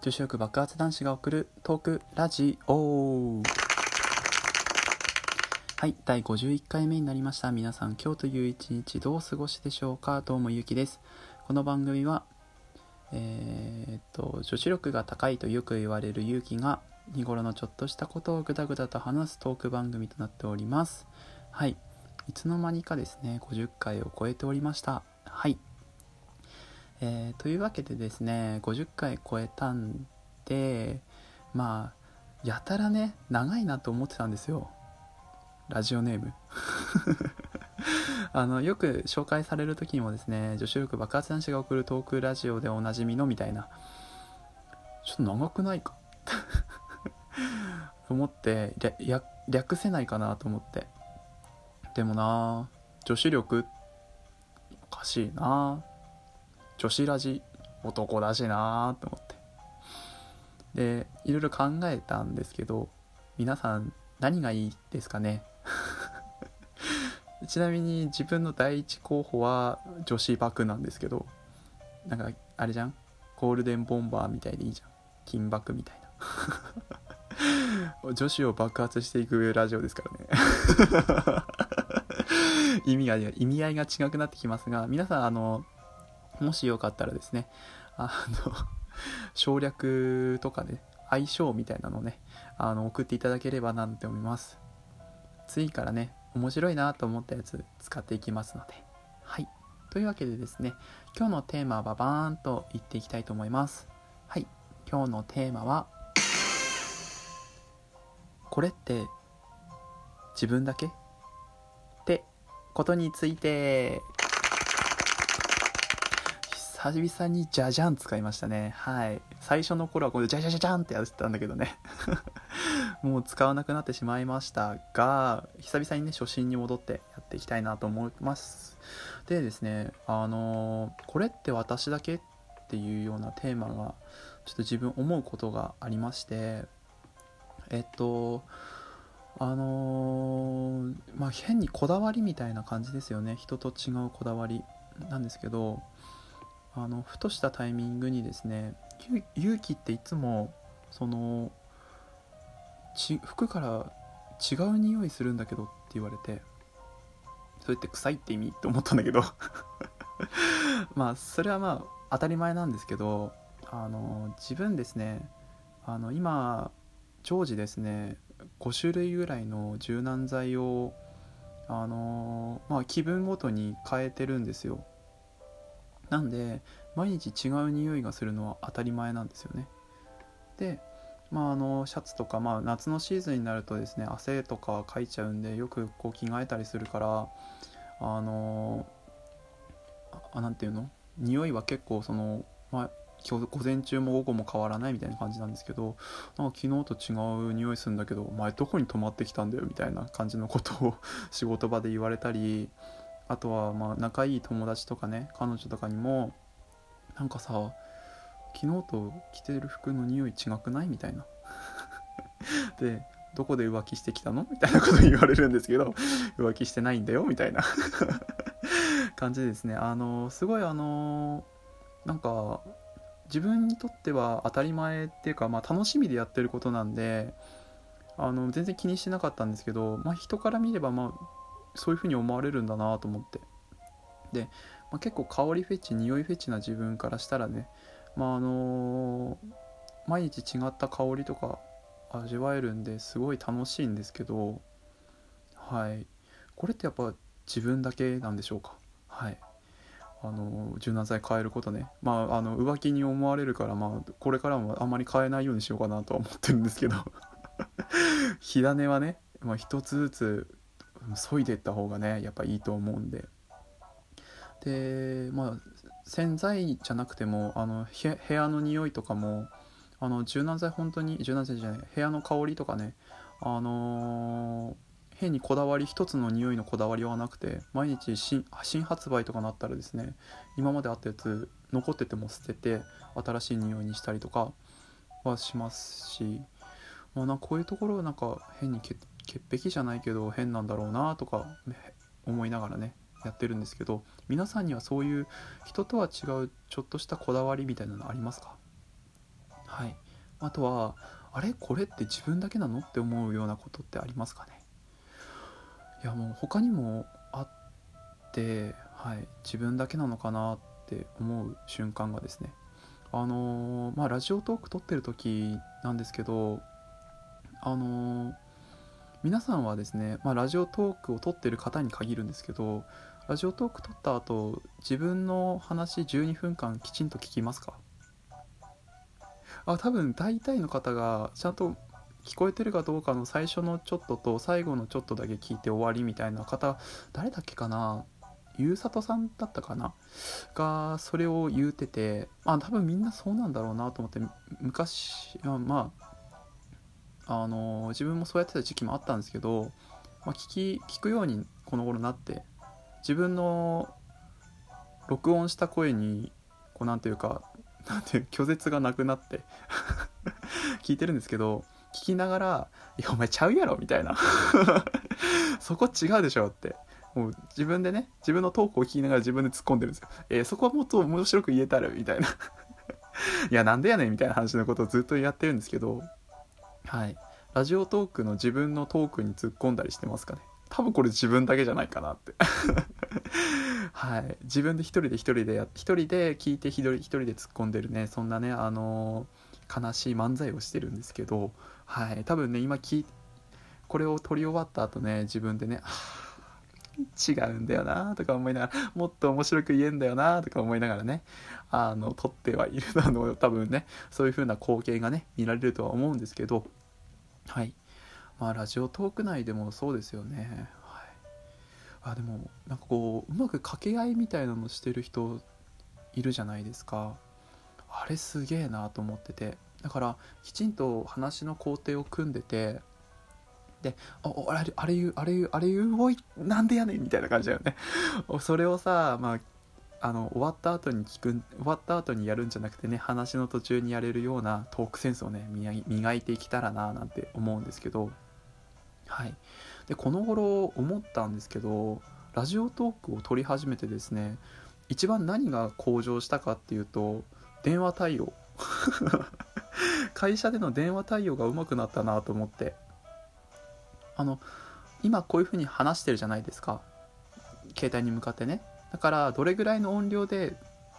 女子力爆発男子が送るトークラジオ。はい第51回目になりました。皆さん今日という一日どう過ごしでしょうか？どうもゆうきです。この番組はえー、っと女子力が高いとよく言われる勇気が日頃のちょっとしたことをぐだぐだと話すトーク番組となっております。はいいつの間にかですね50回を超えておりました。はいえー、というわけでですね50回超えたんでまあやたらね長いなと思ってたんですよ。ラジオネーム。あのよく紹介される時にもですね女子力爆発男子が送るトークラジオでおなじみのみたいな。ちょっと長くないか？と 思って略せないかなと思って。でもな女子力おかしいな。女子ラジ男だしなと思って。でいろいろ考えたんですけど皆さん何がいいですかね？ちなみに自分の第一候補は女子バクなんですけどなんかあれじゃん？ゴールデンボンバーみたいでいいじゃん。金バクみたいな。女子を爆発していくラジオですからね。意味が意味合いが違くなってきますが皆さんあのもしよかったらですね、あの、省略とかね、相性みたいなのをね、あの、送っていただければなんて思います。次からね、面白いなと思ったやつ使っていきますので。はい。というわけでですね、今日のテーマはバーンと言っていきたいと思います。はい。今日のテーマは、これって自分だけ？ってことについて久々にじゃじゃん使いましたね。はい。最初の頃はこれじゃじゃじゃじゃんってやってたんだけどね。もう使わなくなってしまいましたが、久々にね、初心に戻ってやっていきたいなと思います。でですね、あのー、これって私だけっていうようなテーマが、ちょっと自分思うことがありまして、えっと、あのー、まあ、変にこだわりみたいな感じですよね。人と違うこだわりなんですけど、あのふとしたタイミングにですね勇気っていつもその服から違う匂いするんだけどって言われてそれって臭いって意味って思ったんだけど まあそれはまあ当たり前なんですけどあの自分ですねあの今常時ですね5種類ぐらいの柔軟剤をあのまあ気分ごとに変えてるんですよ。なんで毎日違う匂いがするのは当たり前なんですよね。でまああのシャツとか、まあ、夏のシーズンになるとですね汗とかかいちゃうんでよくこう着替えたりするからあのあなんていうの？匂いは結構その、まあ、今日午前中も午後も変わらないみたいな感じなんですけどなんか昨日と違う匂いするんだけどお前どこに泊まってきたんだよみたいな感じのことを仕事場で言われたりあとはまあ仲いい友達とかね彼女とかにもなんかさ昨日と着てる服の匂い違くないみたいな。でどこで浮気してきたの？みたいなこと言われるんですけど浮気してないんだよ？みたいな。感じですね。あのすごいあのなんか自分にとっては当たり前っていうか、まあ、楽しみでやってることなんであの全然気にしてなかったんですけど、まあ、人から見れば、まあ、そういう風に思われるんだなと思って。で、まあ、結構香りフェチ匂いフェチな自分からしたらねまああのー、毎日違った香りとか味わえるんですごい楽しいんですけどはい。これってやっぱ自分だけなんでしょうか？はい。あの柔軟剤変えることね。まああの浮気に思われるからまあこれからもあんまり変えないようにしようかなとは思ってるんですけど 火種はね、まあ、一つずつ削いでった方がねやっぱいいと思うんで。でまあ洗剤じゃなくてもあの部屋の匂いとかもあの柔軟剤本当に柔軟剤じゃない部屋の香りとかねあのー、変にこだわり一つの匂いのこだわりはなくて毎日新発売とかなったらですね今まであったやつ残ってても捨てて新しい匂いにしたりとかはしますし、まあ、なこういうところをなんか変に潔癖じゃないけど変なんだろうなとか思いながらねやってるんですけど皆さんにはそういう人とは違うちょっとしたこだわりみたいなのありますか？はい。あとはあれ？これって自分だけなの？って思うようなことってありますかね？いやもう他にもあってはい。自分だけなのかなって思う瞬間がですね。あのー、まあラジオトーク撮ってる時なんですけどあのー、皆さんはですね、まあ、ラジオトークを撮ってる方に限るんですけどラジオトーク撮った後自分の話12分間きちんと聞きますか？あ多分大体の方がちゃんと聞こえてるかどうかの最初のちょっとと最後のちょっとだけ聞いて終わりみたいな方誰だっけかな？ゆうさとさんだったかな？がそれを言うててあ多分みんなそうなんだろうなと思って昔まああの自分もそうやってた時期もあったんですけど、まあ、聞き聞くようにこの頃なって自分の録音した声にこうなんていうかなんていう拒絶がなくなって 聞いてるんですけど聞きながら「いやお前ちゃうやろ」みたいな。そこ違うでしょって。もう自分でね自分のトークを聞きながら自分で突っ込んでるんですよ、えー、そこはもっと面白く言えたらみたいな。いやなんでやねんみたいな話のことをずっとやってるんですけどはい。ラジオトークの自分のトークに突っ込んだりしてますかね？多分これ自分だけじゃないかなって。はい。自分で一人で一人でや一人で聞いて一人一人で突っ込んでるね。そんなねあのー、悲しい漫才をしてるんですけどはい。多分ね今聞いこれを撮り終わった後ね自分でね違うんだよなとか思いながらもっと面白く言えんだよなとか思いながらねあの撮ってはいるの 多分ねそういう風な光景がね見られるとは思うんですけどはい。まあラジオトーク内でもそうですよね。はい。あでもなんかこううまく掛け合いみたいなのしてる人いるじゃないですか。あれすげえなと思ってて。だからきちんと話の工程を組んでてで「ああれあれ言うあれ言うあれ言うおいなんでやねん」みたいな感じだよね。それをさまああの終わった後に聞く終わった後にやるんじゃなくてね話の途中にやれるようなトークセンスをね磨いていけたらななんて思うんですけど。はい。でこの頃思ったんですけどラジオトークを撮り始めてですね一番何が向上したかっていうと電話対応。会社での電話対応が上手くなったなと思って。あの今こういう風に話してるじゃないですか。携帯に向かってね。だからどれぐらいの音量で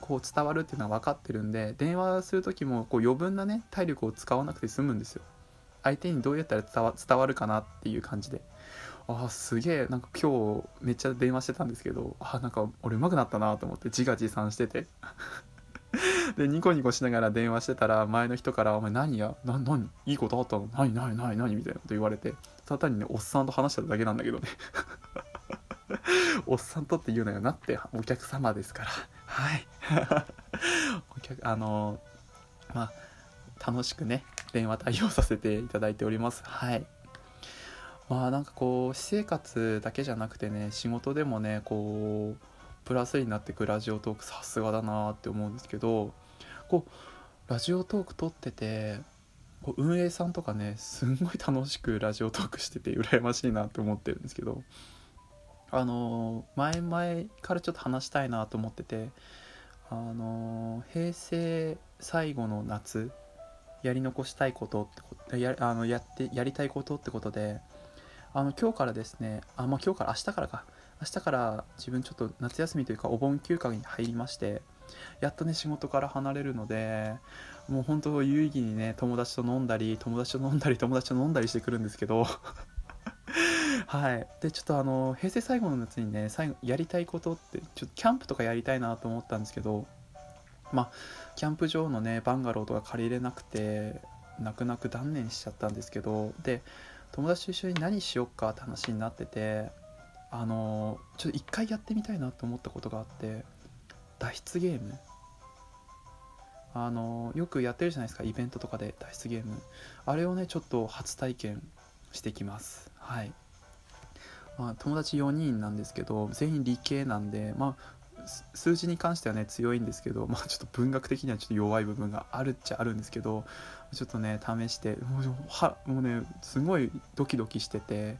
こう伝わるっていうのは分かってるんで電話する時もこう余分なね体力を使わなくて済むんですよ。相手にどうやったら伝わ伝わるかなっていう感じで。ああすげえなんか今日めっちゃ電話してたんですけどあなんか俺上手くなったなと思って自画自賛してて。でニコニコしながら電話してたら前の人から「お前何や？な何？いいことあったの？何何何何?」みたいなこと言われて。ただ単にねおっさんと話してただけなんだけどね。おっさんとって言うのよなってお客様ですから。はい。お客あのまあ楽しくね電話対応させていただいております。はい。まあなんかこう私生活だけじゃなくてね仕事でもねこうプラスになってくラジオトークさすがだなって思うんですけどこうラジオトーク撮っててこう運営さんとかねすんごい楽しくラジオトークしてて羨ましいなって思ってるんですけどあの前々からちょっと話したいなと思っててあの平成最後の夏やり残したいことってこやあのやってやりたいことってことであの今日からですねあまあ今日から明日からか。明日から自分ちょっと夏休みというかお盆休暇に入りましてやっとね仕事から離れるのでもう本当有意義にね友達と飲んだり友達と飲んだり友達と飲んだりしてくるんですけど。はい。でちょっとあの平成最後の夏にね最後やりたいことってちょっとキャンプとかやりたいなと思ったんですけどまあキャンプ場のねバンガローとか借りれなくて泣く泣く断念しちゃったんですけどで友達と一緒に何しよっかって話になっててあのちょっと一回やってみたいなと思ったことがあって脱出ゲーム？あのよくやってるじゃないですか。イベントとかで脱出ゲーム。あれをねちょっと初体験してきます。はい。まあ、友達4人なんですけど全員理系なんでまあ数字に関してはね強いんですけど、まあ、ちょっと文学的にはちょっと弱い部分があるっちゃあるんですけどちょっとね試してもうはもうねすごいドキドキしてて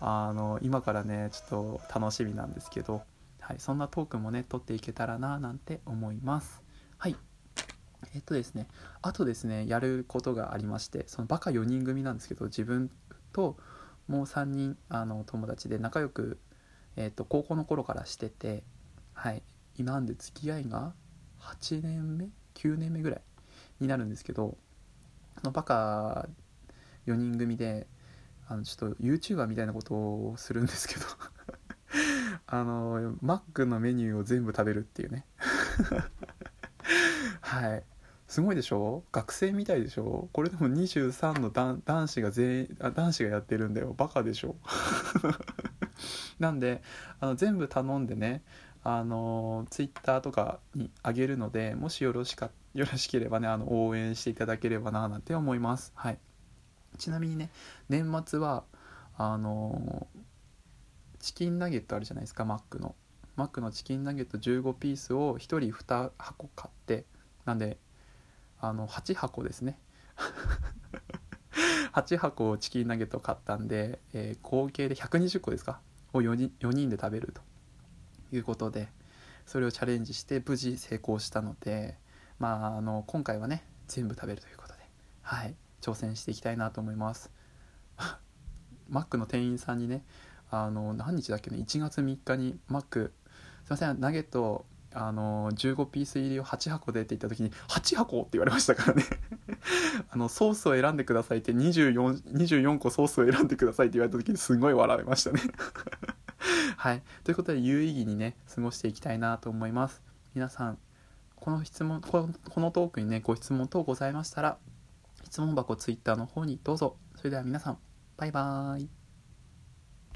あの今からねちょっと楽しみなんですけど、はい、そんなトークもね撮っていけたらななんて思います。はい。えっとですねあとですねやることがありましてそのバカ4人組なんですけど自分ともう3人あの友達で仲良く、えっと高校の頃からしててはい。今んで付き合いが8年目9年目ぐらいになるんですけどあのバカ4人組であのちょっと YouTuber みたいなことをするんですけどあのマックのメニューを全部食べるっていうね。はい。すごいでしょ？学生みたいでしょ？これでも23の男子が全員あ男子がやってるんだよ。バカでしょ？なんであの全部頼んでねあのツイッターとかにあげるのでもしよろしかよろしければねあの応援していただければななんて思います。はい。ちなみにね年末はあのチキンナゲットあるじゃないですかマックの。マックのチキンナゲット15ピースを1人2箱買ってなんであの8箱ですね。8箱チキンナゲット買ったんで、えー、合計で120個ですか？を 4, 人4人で食べると。いうことでそれをチャレンジして無事成功したのでまああの今回はね全部食べるということではい挑戦していきたいなと思います。マックの店員さんにねあの何日だっけね1月3日にマックすいませんナゲットあの15ピース入りを8箱でって言った時に8箱って言われましたからね。あのソースを選んでくださいって 24, 24個ソースを選んでくださいって言われた時にすごい笑いましたね。はい。ということで有意義にね過ごしていきたいなと思います。皆さんこの質問このトークにねご質問等ございましたら質問箱 Twitter の方にどうぞ。それでは皆さんバイバーイ。